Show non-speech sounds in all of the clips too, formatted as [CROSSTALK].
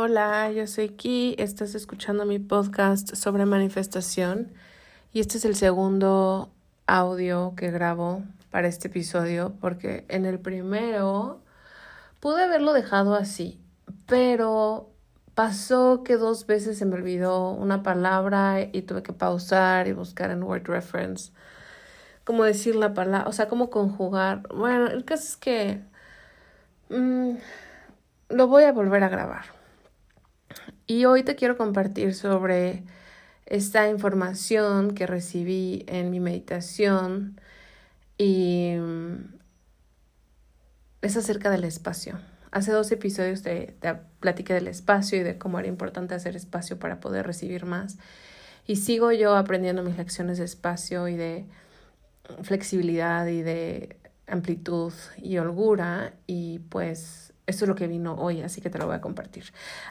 Hola, yo soy Ki, estás escuchando mi podcast sobre manifestación y este es el segundo audio que grabo para este episodio porque en el primero pude haberlo dejado así, pero pasó que dos veces se me olvidó una palabra y tuve que pausar y buscar en Word Reference cómo decir la palabra, o sea, cómo conjugar. Bueno, el caso es que mm, lo voy a volver a grabar y hoy te quiero compartir sobre esta información que recibí en mi meditación y mm, es acerca del espacio. Hace dos episodios te, te, platiqué del espacio y de cómo era importante hacer espacio para poder recibir más. Y sigo yo aprendiendo mis lecciones de espacio y de flexibilidad y de amplitud y holgura y pues esto es lo que vino hoy, así que te lo voy a compartir.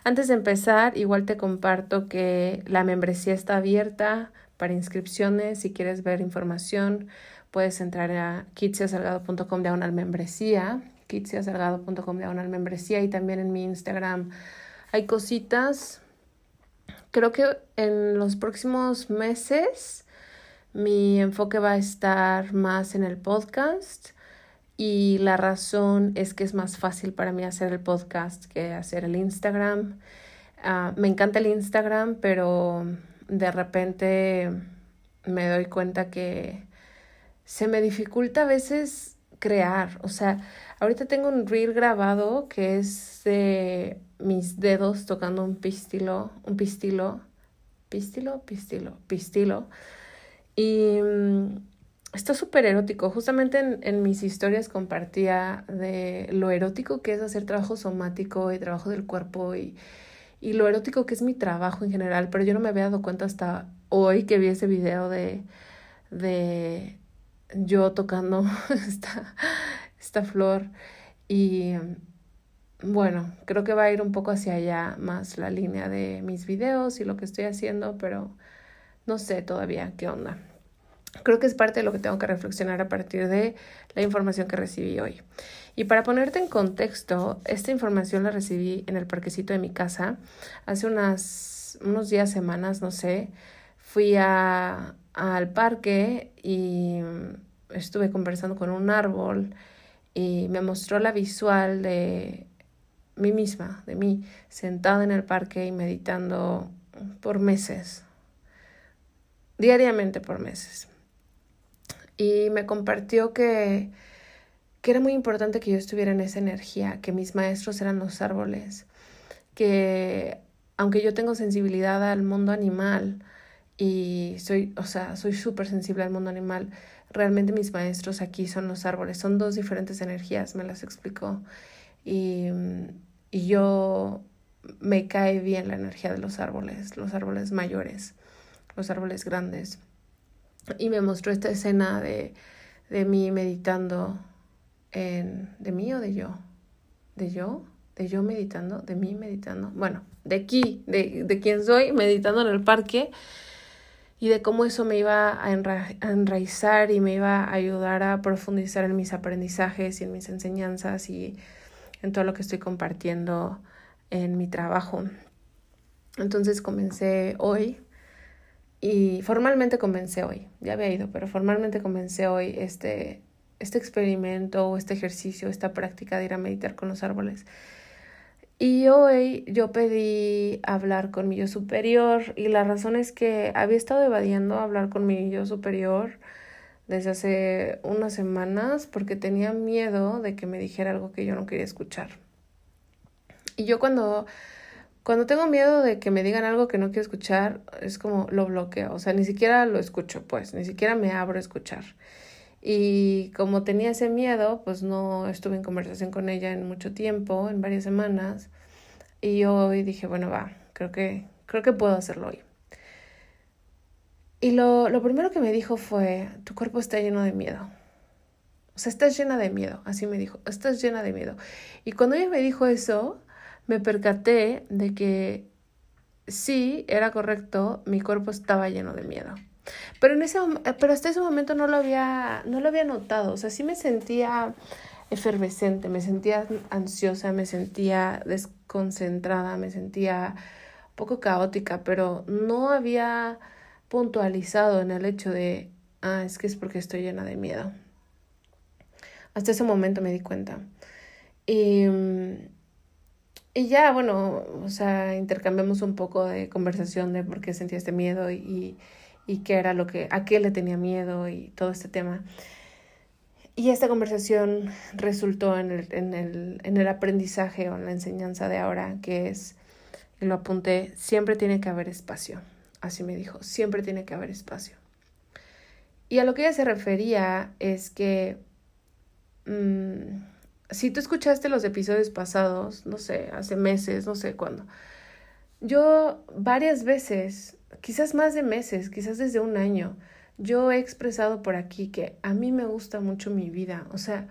Antes de empezar, igual te comparto que la membresía está abierta para inscripciones. Si quieres ver información, puedes entrar a kitsiasalgado.com diagonal membresía, kitsiasalgado.com diagonal membresía y también en mi Instagram hay cositas. Creo que en los próximos meses mi enfoque va a estar más en el podcast y la razón es que es más fácil para mí hacer el podcast que hacer el Instagram. Ah, me encanta el Instagram, pero de repente me doy cuenta que se me dificulta a veces crear. O sea, ahorita tengo un reel grabado que es de mis dedos tocando un pistilo, un pistilo, pistilo, pistilo, pistilo. Y mm, está súper erótico. Justamente en, mis historias compartía de lo erótico que es hacer trabajo somático y trabajo del cuerpo y, lo erótico que es mi trabajo en general, pero yo no me había dado cuenta hasta hoy que vi ese video de, yo tocando [LAUGHS] esta flor y bueno, creo que va a ir un poco hacia allá más la línea de mis videos y lo que estoy haciendo, pero no sé todavía qué onda. Creo que es parte de lo que tengo que reflexionar a partir de la información que recibí hoy. Y para ponerte en contexto, esta información la recibí en el parquecito de mi casa hace unas, unos días, semanas, no sé. Fui a, al parque y estuve conversando con un árbol y me mostró la visual de mí misma, de mí, sentada en el parque y meditando por meses, diariamente por meses y me compartió que, que era muy importante que yo estuviera en esa energía, que mis maestros eran los árboles, que aunque yo tengo sensibilidad al mundo animal y soy, o sea, soy súper sensible al mundo animal, realmente mis maestros aquí son los árboles, son dos diferentes energías, me las explicó. Y, y yo me cae bien la energía de los árboles, los árboles mayores, los árboles grandes. Y me mostró esta escena de, de mí meditando en... ¿De mí o de yo? ¿De yo? ¿De yo meditando? ¿De mí meditando? Bueno, de aquí, de, de quién soy, meditando en el parque y de cómo eso me iba a, enraizar y me iba a ayudar a profundizar en mis aprendizajes y en mis enseñanzas y en todo lo que estoy compartiendo en mi trabajo. Entonces comencé hoy y formalmente comencé hoy, ya había ido, pero formalmente comencé hoy este, este experimento este ejercicio, esta práctica de ir a meditar con los árboles. Y hoy yo pedí hablar con mi yo superior y la razón es que había estado evadiendo hablar con mi yo superior desde hace unas semanas porque tenía miedo de que me dijera algo que yo no quería escuchar. Y yo cuando, cuando tengo miedo de que me digan algo que no quiero escuchar, es como lo bloqueo, o sea, ni siquiera lo escucho, pues, ni siquiera me abro a escuchar. Y como tenía ese miedo, pues no estuve en conversación con ella en mucho tiempo, en varias semanas. Y hoy dije, bueno, va, creo que, creo que puedo hacerlo hoy. Y lo, lo primero que me dijo fue, tu cuerpo está lleno de miedo. O sea, estás llena de miedo, así me dijo, estás llena de miedo. Y cuando ella me dijo eso, me percaté de que sí, era correcto, mi cuerpo estaba lleno de miedo. Pero, en ese, pero hasta ese momento no lo, había, no lo había notado, o sea, sí me sentía efervescente, me sentía ansiosa, me sentía desconcentrada, me sentía un poco caótica, pero no había puntualizado en el hecho de, ah, es que es porque estoy llena de miedo. Hasta ese momento me di cuenta. Y, y ya, bueno, o sea, intercambiamos un poco de conversación de por qué sentía este miedo y, y qué era lo que, a qué le tenía miedo y todo este tema. Y esta conversación resultó en el, en el, en el aprendizaje o en la enseñanza de ahora, que es, lo apunté, siempre tiene que haber espacio. Así me dijo, siempre tiene que haber espacio. Y a lo que ella se refería es que mm, si tú escuchaste los episodios pasados, no sé, hace meses, no sé cuándo, yo varias veces quizás más de meses, quizás desde un año, yo he expresado por aquí que a mí me gusta mucho mi vida. O sea,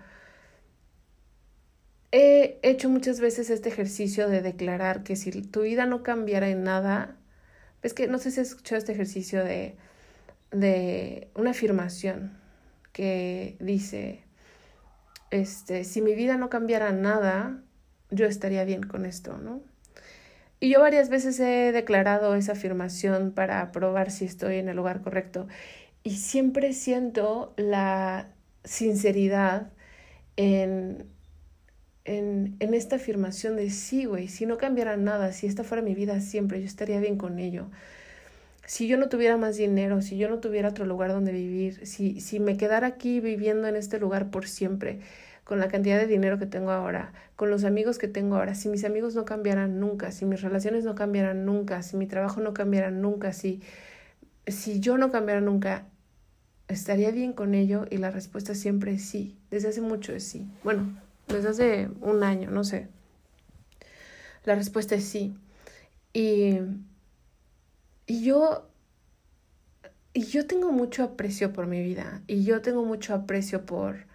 he hecho muchas veces este ejercicio de declarar que si tu vida no cambiara en nada, es que no sé si has escuchado este ejercicio de, de una afirmación que dice, este, si mi vida no cambiara nada, yo estaría bien con esto, ¿no? Y yo varias veces he declarado esa afirmación para probar si estoy en el lugar correcto. Y siempre siento la sinceridad en, en, en esta afirmación de sí, güey, si no cambiara nada, si esta fuera mi vida siempre, yo estaría bien con ello. Si yo no tuviera más dinero, si yo no tuviera otro lugar donde vivir, si, si me quedara aquí viviendo en este lugar por siempre, con la cantidad de dinero que tengo ahora, con los amigos que tengo ahora, si mis amigos no cambiaran nunca, si mis relaciones no cambiaran nunca, si mi trabajo no cambiara nunca, si, si yo no cambiara nunca, ¿estaría bien con ello? Y la respuesta siempre es sí. Desde hace mucho es sí. Bueno, desde hace un año, no sé. La respuesta es sí. Y, y yo y yo tengo mucho aprecio por mi vida y yo tengo mucho aprecio por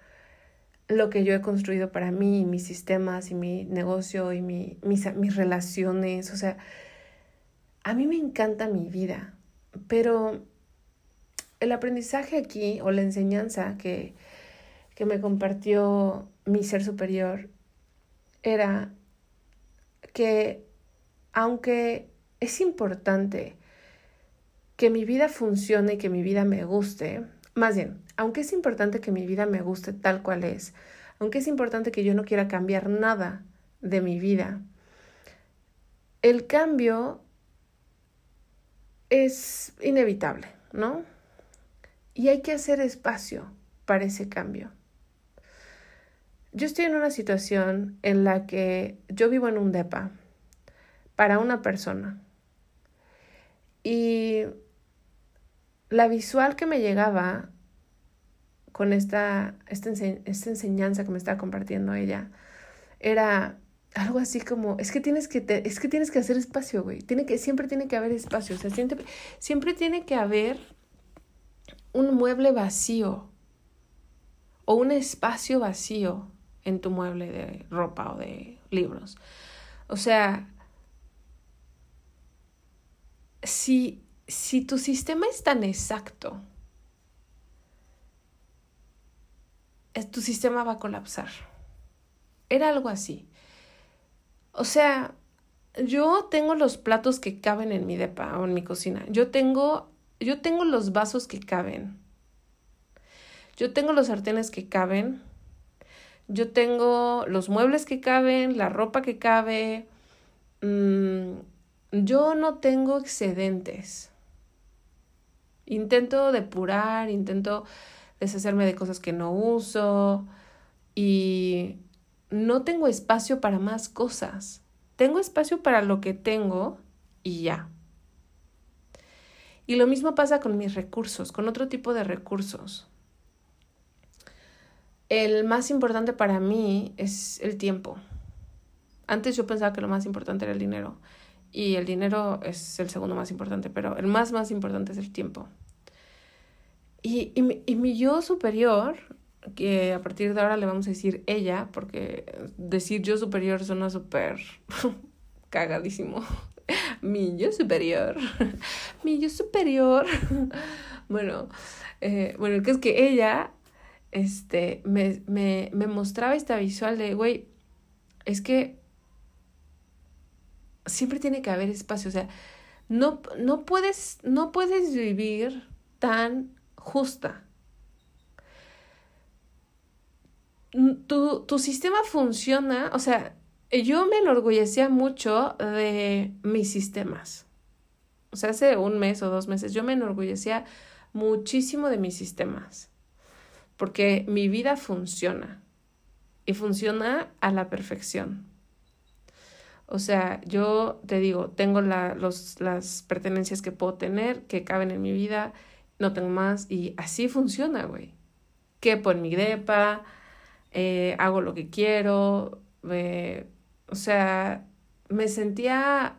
lo que yo he construido para mí, mis sistemas y mi negocio y mi, mis, mis relaciones. O sea, a mí me encanta mi vida, pero el aprendizaje aquí o la enseñanza que, que me compartió mi ser superior era que aunque es importante que mi vida funcione y que mi vida me guste, más bien, aunque es importante que mi vida me guste tal cual es, aunque es importante que yo no quiera cambiar nada de mi vida, el cambio es inevitable, ¿no? Y hay que hacer espacio para ese cambio. Yo estoy en una situación en la que yo vivo en un DEPA para una persona Y la visual que me llegaba con esta, esta, enseñanza que me estaba compartiendo ella era algo así como, es que tienes que, es que, tienes que hacer espacio, güey. Tiene que, siempre tiene que haber espacio. O sea, siempre, siempre tiene que haber un mueble vacío o un espacio vacío en tu mueble de ropa o de libros. O sea, si, si tu sistema es tan exacto, tu sistema va a colapsar. Era algo así. O sea, yo tengo los platos que caben en mi depa o en mi cocina. Yo tengo, yo tengo los vasos que caben. Yo tengo los sartenes que caben. Yo tengo los muebles que caben, la ropa que cabe. Mm, yo no tengo excedentes. Intento depurar, intento deshacerme de cosas que no uso y no tengo espacio para más cosas. Tengo espacio para lo que tengo y ya. Y lo mismo pasa con mis recursos, con otro tipo de recursos. El más importante para mí es el tiempo. Antes yo pensaba que lo más importante era el dinero y el dinero es el segundo más importante, pero el más más importante es el tiempo. Y, y, mi, y mi yo superior que a partir de ahora le vamos a decir ella, porque decir yo superior suena súper [LAUGHS] cagadísimo. [LAUGHS] Mi yo superior. [LAUGHS] Mi yo superior. bueno, eh, bueno, que es que ella este, me, me, me mostraba esta visual de, güey, es que siempre tiene que haber espacio. O sea, no, no, puedes, no puedes vivir tan justa. tu, tu sistema funciona, o sea, yo me enorgullecía mucho de mis sistemas. O sea, hace un mes o dos meses yo me enorgullecía muchísimo de mis sistemas. Porque mi vida funciona. Y funciona a la perfección. O sea, yo te digo, tengo la, los, las pertenencias que puedo tener, que caben en mi vida, no tengo más. Y así funciona, güey. Que por mi depa, eh, hago lo que quiero, o sea, me sentía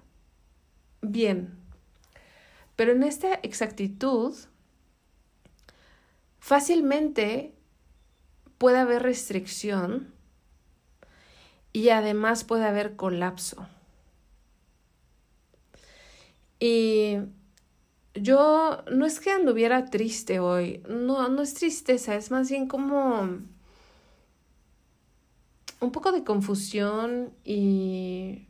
bien. Pero en esta exactitud, fácilmente puede haber restricción y además puede haber colapso. Y yo no es que anduviera triste hoy, no, no es tristeza, es más bien como un poco de confusión y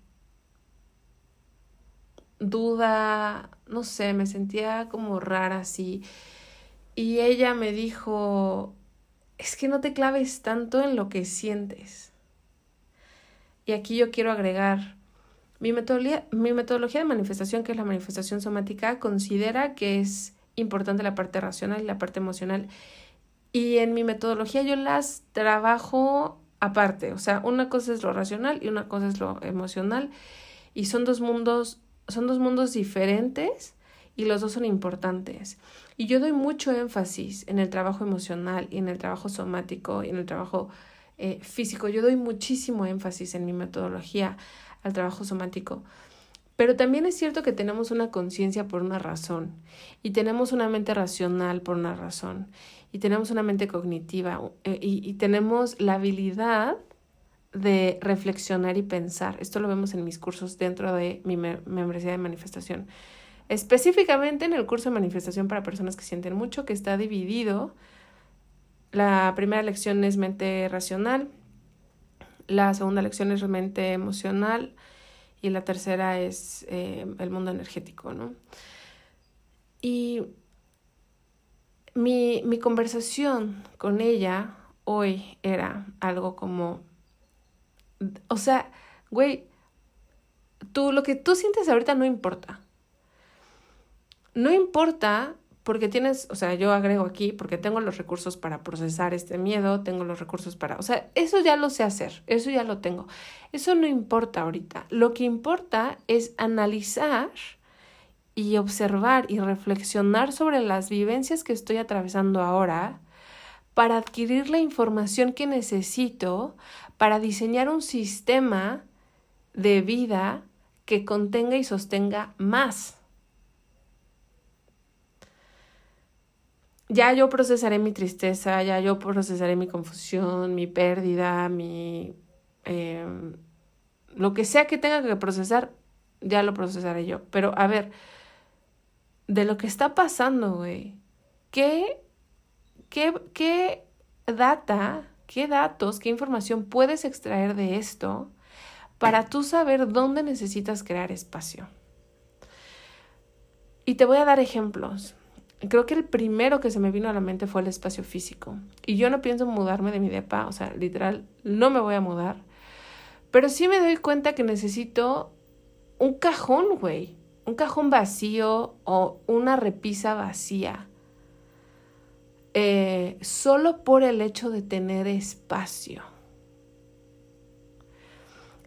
duda, no sé, me sentía como rara así. Y ella me dijo, es que no te claves tanto en lo que sientes. Y aquí yo quiero agregar, mi metodología, mi metodología de manifestación, que es la manifestación somática, considera que es importante la parte racional y la parte emocional. Y en mi metodología yo las trabajo aparte, o sea, una cosa es lo racional y una cosa es lo emocional y son dos mundos, son dos mundos diferentes y los dos son importantes. Y yo doy mucho énfasis en el trabajo emocional y en el trabajo somático y en el trabajo eh, físico. Yo doy muchísimo énfasis en mi metodología al trabajo somático. Pero también es cierto que tenemos una conciencia por una razón y tenemos una mente racional por una razón y tenemos una mente cognitiva eh, y, tenemos la habilidad de reflexionar y pensar. Esto lo vemos en mis cursos dentro de mi membresía de manifestación. Específicamente en el curso de manifestación para personas que sienten mucho, que está dividido. La primera lección es mente racional, la segunda lección es mente emocional y la tercera es eh, el mundo energético, ¿no? Y mi, mi conversación con ella hoy era algo como, o sea, güey, tú lo que tú sientes ahorita no importa. No importa porque tienes, o sea, yo agrego aquí porque tengo los recursos para procesar este miedo, tengo los recursos para, o sea, eso ya lo sé hacer, eso ya lo tengo. Eso no importa ahorita. Lo que importa es analizar y observar y reflexionar sobre las vivencias que estoy atravesando ahora para adquirir la información que necesito para diseñar un sistema de vida que contenga y sostenga más. Ya yo procesaré mi tristeza, ya yo procesaré mi confusión, mi pérdida, mi... Em, lo que sea que tenga que procesar, ya lo procesaré yo. Pero a ver, de lo que está pasando, güey, ¿qué, qué, qué data, qué datos, qué información puedes extraer de esto para tú saber dónde necesitas crear espacio? Y te voy a dar ejemplos. Creo que el primero que se me vino a la mente fue el espacio físico. Y yo no pienso mudarme de mi depa, o sea, literal, no me voy a mudar. Pero sí me doy cuenta que necesito un cajón, güey un cajón vacío o una repisa vacía, eh, solo por el hecho de tener espacio.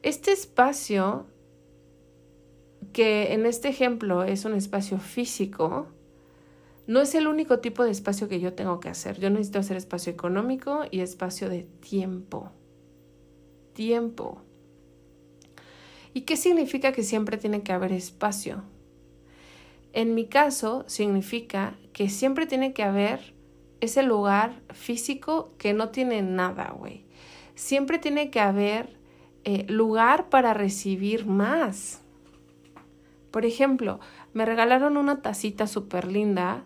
Este espacio, que en este ejemplo es un espacio físico, no es el único tipo de espacio que yo tengo que hacer. Yo necesito hacer espacio económico y espacio de tiempo. Tiempo. ¿Y qué significa que siempre tiene que haber espacio? En mi caso, significa que siempre tiene que haber ese lugar físico que no tiene nada, güey. Siempre tiene que haber eh, lugar para recibir más. Por ejemplo, me regalaron una tacita súper linda,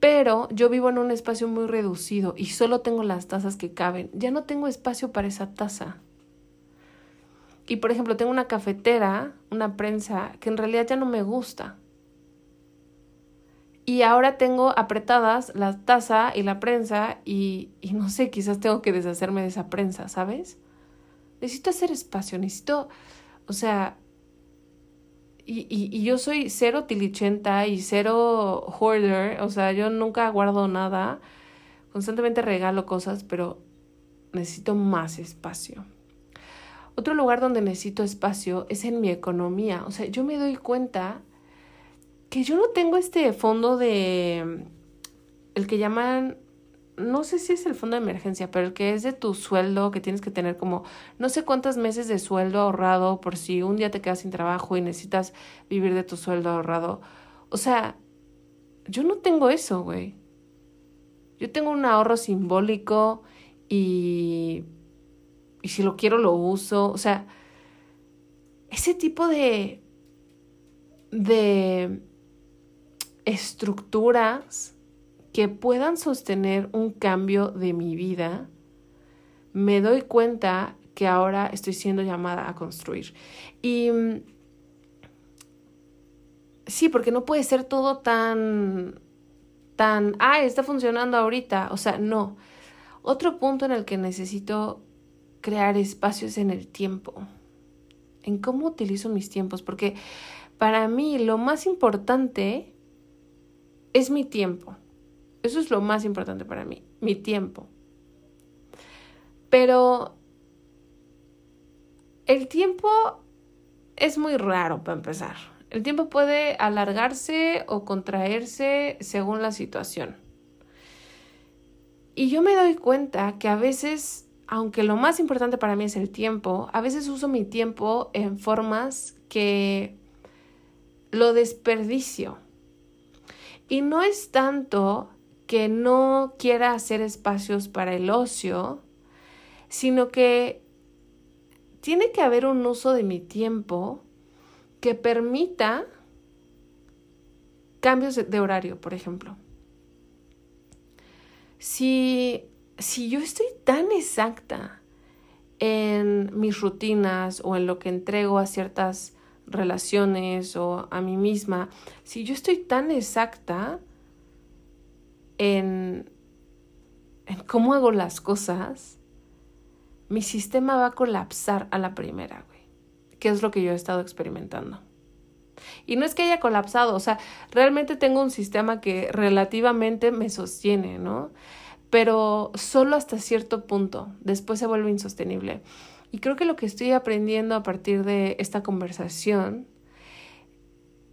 pero yo vivo en un espacio muy reducido y solo tengo las tazas que caben. Ya no tengo espacio para esa taza. Y por ejemplo, tengo una cafetera, una prensa, que en realidad ya no me gusta. Y ahora tengo apretadas la taza y la prensa y, y no sé, quizás tengo que deshacerme de esa prensa, ¿sabes? Necesito hacer espacio, necesito, o sea, y, y, y, yo soy cero tilichenta y cero hoarder, o sea, yo nunca guardo nada, constantemente regalo cosas, pero necesito más espacio. Otro lugar donde necesito espacio es en mi economía. O sea, yo me doy cuenta que yo no tengo este fondo de... el que llaman... No sé si es el fondo de emergencia, pero el que es de tu sueldo, que tienes que tener como no sé cuántos meses de sueldo ahorrado por si un día te quedas sin trabajo y necesitas vivir de tu sueldo ahorrado. O sea, yo no tengo eso, güey. Yo tengo un ahorro simbólico y y si lo quiero lo uso. O sea, ese tipo de, de estructuras que puedan sostener un cambio de mi vida, me doy cuenta que ahora estoy siendo llamada a construir. Y sí, porque no puede ser todo tan, tan, ah, está funcionando ahorita. O sea, no. Otro punto en el que necesito crear espacios en el tiempo, en cómo utilizo mis tiempos, porque para mí lo más importante es mi tiempo. Eso es lo más importante para mí, mi tiempo. Pero el tiempo es muy raro para empezar. El tiempo puede alargarse o contraerse según la situación. Y yo me doy cuenta que a veces aunque lo más importante para mí es el tiempo, a veces uso mi tiempo en formas que lo desperdicio. Y no es tanto que no quiera hacer espacios para el ocio, sino que tiene que haber un uso de mi tiempo que permita cambios de horario, por ejemplo. Si si yo estoy tan exacta en mis rutinas o en lo que entrego a ciertas relaciones o a mí misma, si yo estoy tan exacta en, cómo hago las cosas, mi sistema va a colapsar a la primera, güey. Que es lo que yo he estado experimentando. Y no es que haya colapsado, o sea, realmente tengo un sistema que relativamente me sostiene, ¿no? pero solo hasta cierto punto, después se vuelve insostenible. Y creo que lo que estoy aprendiendo a partir de esta conversación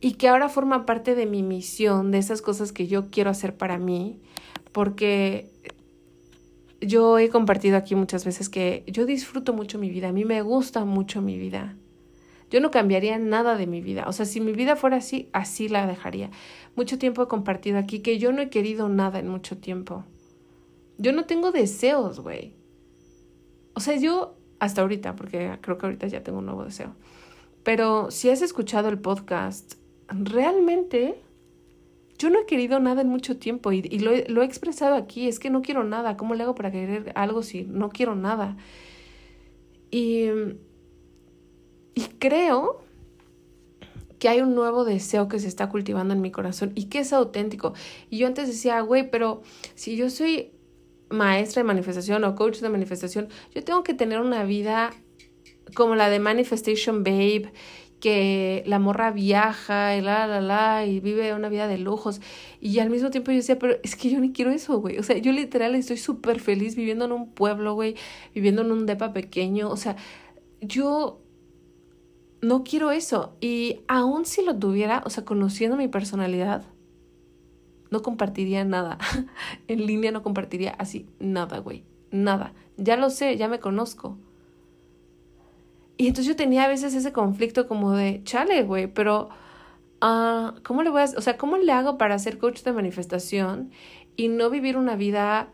y que ahora forma parte de mi misión, de esas cosas que yo quiero hacer para mí, porque yo he compartido aquí muchas veces que yo disfruto mucho mi vida, a mí me gusta mucho mi vida. Yo no cambiaría nada de mi vida. O sea, si mi vida fuera así, así la dejaría. Mucho tiempo he compartido aquí que yo no he querido nada en mucho tiempo. Yo no tengo deseos, güey. O sea, yo hasta ahorita, porque creo que ahorita ya tengo un nuevo deseo. Pero si has escuchado el podcast, realmente yo no he querido nada en mucho tiempo y, lo, he, expresado aquí, es que no quiero nada, ¿cómo le hago para querer algo si no quiero nada? Y, y creo que hay un nuevo deseo que se está cultivando en mi corazón y que es auténtico. Y yo antes decía, güey, pero si yo soy maestra de manifestación o coach de manifestación, yo tengo que tener una vida como la de Manifestation Babe que la morra viaja y la, la, la, y vive una vida de lujos. Y al mismo tiempo yo decía, pero es que yo ni quiero eso, güey. O sea, yo literal estoy súper feliz viviendo en un pueblo, güey, viviendo en un depa pequeño. O sea, yo no quiero eso. Y aún si lo tuviera, o sea, conociendo mi personalidad, no compartiría nada. [LAUGHS] en línea no compartiría así nada, güey. Nada. Ya lo sé, ya me conozco. Y entonces yo tenía a veces ese conflicto como de, chale, güey, pero uh, ¿cómo le voy a, o sea, cómo le hago para ser coach de manifestación y no vivir una vida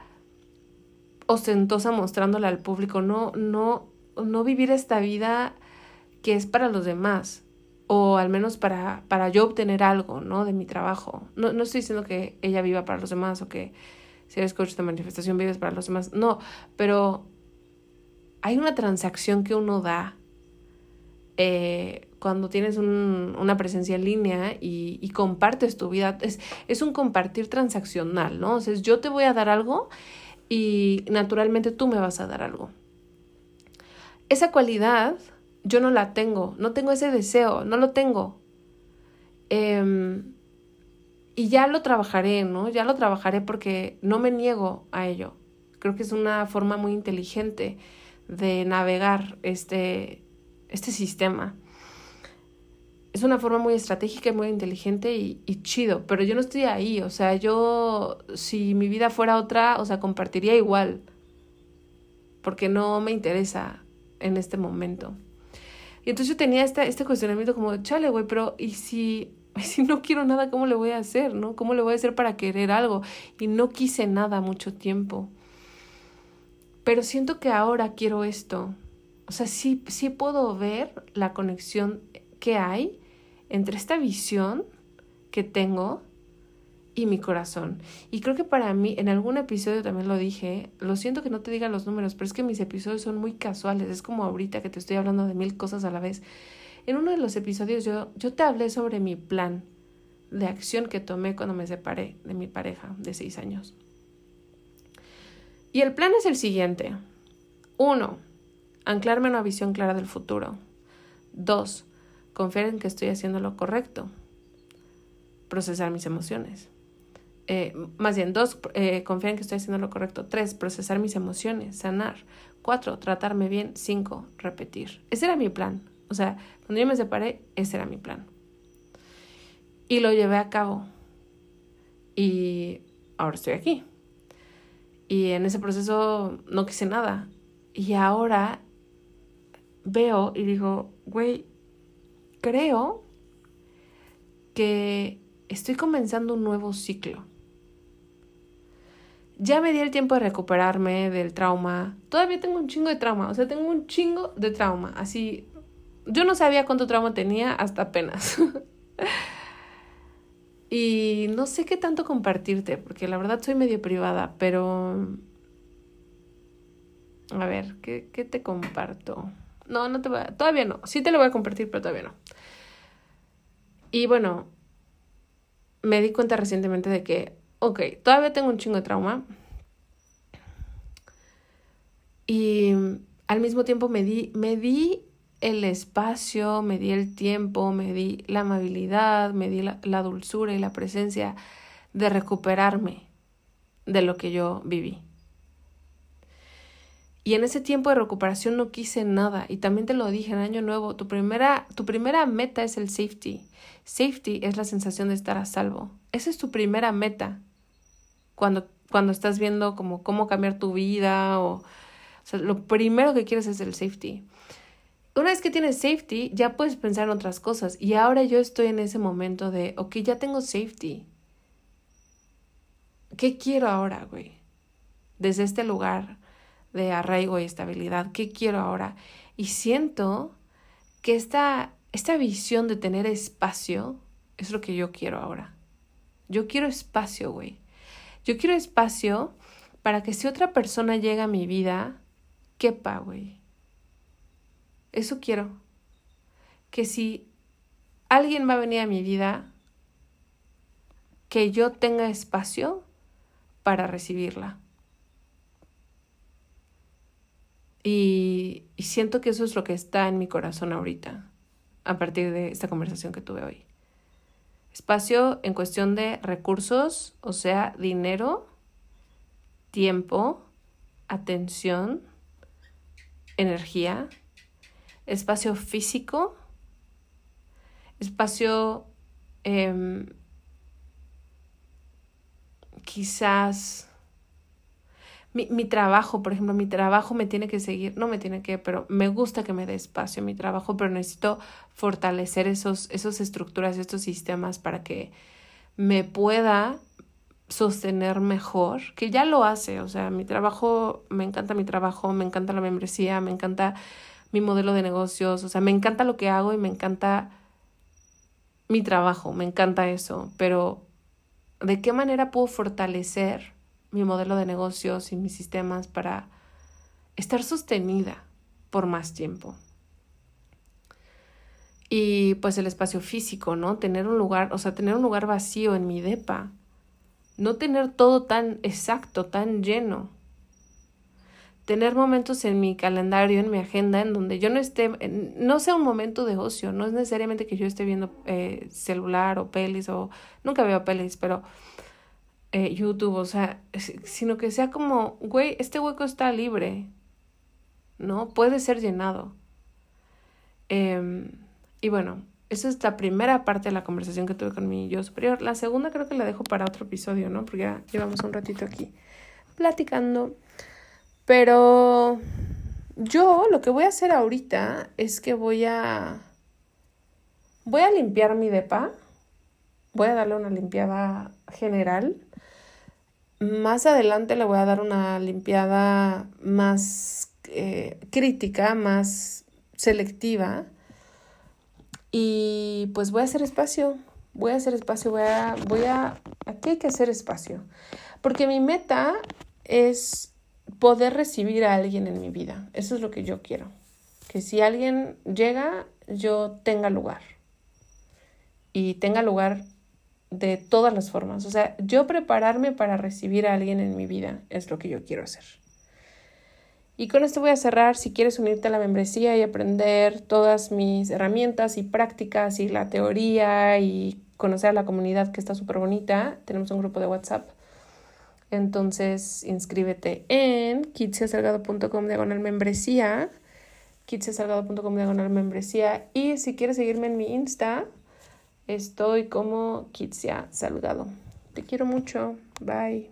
ostentosa mostrándola al público, no, no, no vivir esta vida que es para los demás o al menos para, para yo obtener algo, ¿no? De mi trabajo. No, no estoy diciendo que ella viva para los demás o que si eres coach de manifestación vives para los demás, no, pero hay una transacción que uno da eh, cuando tienes un, una presencia en línea y, compartes tu vida, es, es, un compartir transaccional, ¿no? O sea, yo te voy a dar algo y naturalmente tú me vas a dar algo. Esa cualidad yo no la tengo, no tengo ese deseo, no lo tengo. Eh, y ya lo trabajaré, ¿no? Ya lo trabajaré porque no me niego a ello. Creo que es una forma muy inteligente de navegar este, este sistema. Es una forma muy estratégica y muy inteligente y, chido, pero yo no estoy ahí, o sea, yo si mi vida fuera otra, o sea, compartiría igual, porque no me interesa en este momento. Y entonces yo tenía este, este cuestionamiento como, chale, güey, pero ¿y si, [LAUGHS] si no quiero nada, cómo le voy a hacer, no? ¿Cómo le voy a hacer para querer algo? Y no quise nada mucho tiempo. Pero siento que ahora quiero esto, o sea, sí, sí puedo ver la conexión que hay entre esta visión que tengo y mi corazón. Y creo que para mí, en algún episodio también lo dije, lo siento que no te diga los números, pero es que mis episodios son muy casuales, es como ahorita que te estoy hablando de mil cosas a la vez. En uno de los episodios yo, yo te hablé sobre mi plan de acción que tomé cuando me separé de mi pareja de seis años. Y el plan es el siguiente. Uno, anclarme una visión clara del futuro. Dos, confiar en que estoy haciendo lo correcto. Procesar mis emociones. Eh, más bien, dos, eh, confiar en que estoy haciendo lo correcto. Tres, procesar mis emociones, sanar. Cuatro, tratarme bien. Cinco, repetir. Ese era mi plan. O sea, cuando yo me separé, ese era mi plan. Y lo llevé a cabo. Y ahora estoy aquí. Y en ese proceso no quise nada. Y ahora veo y digo, güey, creo que estoy comenzando un nuevo ciclo. Ya me di el tiempo de recuperarme del trauma. Todavía tengo un chingo de trauma, o sea, tengo un chingo de trauma. Así, yo no sabía cuánto trauma tenía hasta apenas. [LAUGHS] y no sé qué tanto compartirte, porque la verdad soy medio privada, pero... A ver, ¿qué, qué te comparto? No, no te voy a, todavía no. Sí te lo voy a compartir, pero todavía no. Y bueno, me di cuenta recientemente de que, ok, todavía tengo un chingo de trauma. Y al mismo tiempo me di, me di el espacio, me di el tiempo, me di la amabilidad, me di la, la dulzura y la presencia de recuperarme de lo que yo viví. Y en ese tiempo de recuperación no quise nada. Y también te lo dije en Año Nuevo, tu primera, tu primera meta es el safety. Safety es la sensación de estar a salvo. Esa es tu primera meta. Cuando, cuando estás viendo como cómo cambiar tu vida o, lo primero que quieres es el safety. Una vez que tienes safety, ya puedes pensar en otras cosas. Y ahora yo estoy en ese momento de, ok, ya tengo safety. ¿Qué quiero ahora, güey? Desde este lugar de arraigo y estabilidad. ¿Qué quiero ahora? Y siento que esta, esta visión de tener espacio es lo que yo quiero ahora. Yo quiero espacio, güey. Yo quiero espacio para que si otra persona llega a mi vida, quepa, güey. Eso quiero. Que si alguien va a venir a mi vida, que yo tenga espacio para recibirla. Y, siento que eso es lo que está en mi corazón ahorita, a partir de esta conversación que tuve hoy. Espacio en cuestión de recursos, o sea, dinero, tiempo, atención, energía, espacio físico, espacio em, quizás mi, mi, trabajo, por ejemplo, mi trabajo me tiene que seguir, no me tiene que, pero me gusta que me dé espacio mi trabajo, pero necesito fortalecer esos, esas estructuras, estos sistemas para que me pueda sostener mejor, que ya lo hace, o sea, mi trabajo, me encanta mi trabajo, me encanta la membresía, me encanta mi modelo de negocios, o sea, me encanta lo que hago y me encanta mi trabajo, me encanta eso, pero ¿de qué manera puedo fortalecer mi modelo de negocios y mis sistemas para estar sostenida por más tiempo. Y pues el espacio físico, ¿no? Tener un lugar, o sea, tener un lugar vacío en mi depa. No tener todo tan exacto, tan lleno. Tener momentos en mi calendario, en mi agenda, en donde yo no esté, no sea un momento de ocio, no es necesariamente que yo esté viendo eh, celular o pelis o nunca veo pelis, pero eh, YouTube, o sea, sino que sea como, güey, este hueco está libre, ¿no? Puede ser llenado. Em, y bueno, esa es la primera parte de la conversación que tuve con mi yo superior. La segunda creo que la dejo para otro episodio, ¿no? Porque ya llevamos un ratito aquí platicando. Pero yo lo que voy a hacer ahorita es que voy a... Voy a limpiar mi depa. Voy a darle una limpiada general más adelante le voy a dar una limpiada más eh, crítica, más selectiva. Y pues voy a hacer espacio, voy a hacer espacio, voy a, voy a, aquí hay que hacer espacio. Porque mi meta es poder recibir a alguien en mi vida. Eso es lo que yo quiero. Que si alguien llega, yo tenga lugar. Y tenga lugar de todas las formas. O sea, yo prepararme para recibir a alguien en mi vida es lo que yo quiero hacer. Y con esto voy a cerrar. Si quieres unirte a la membresía y aprender todas mis herramientas y prácticas y la teoría y conocer a la comunidad que está súper bonita, tenemos un grupo de WhatsApp. Entonces, inscríbete en kitsiasalgado.com diagonal membresía, kitsiasalgado.com diagonal membresía. Y si quieres seguirme en mi Insta, Estoy como Kitsia Salgado. Te quiero mucho. Bye.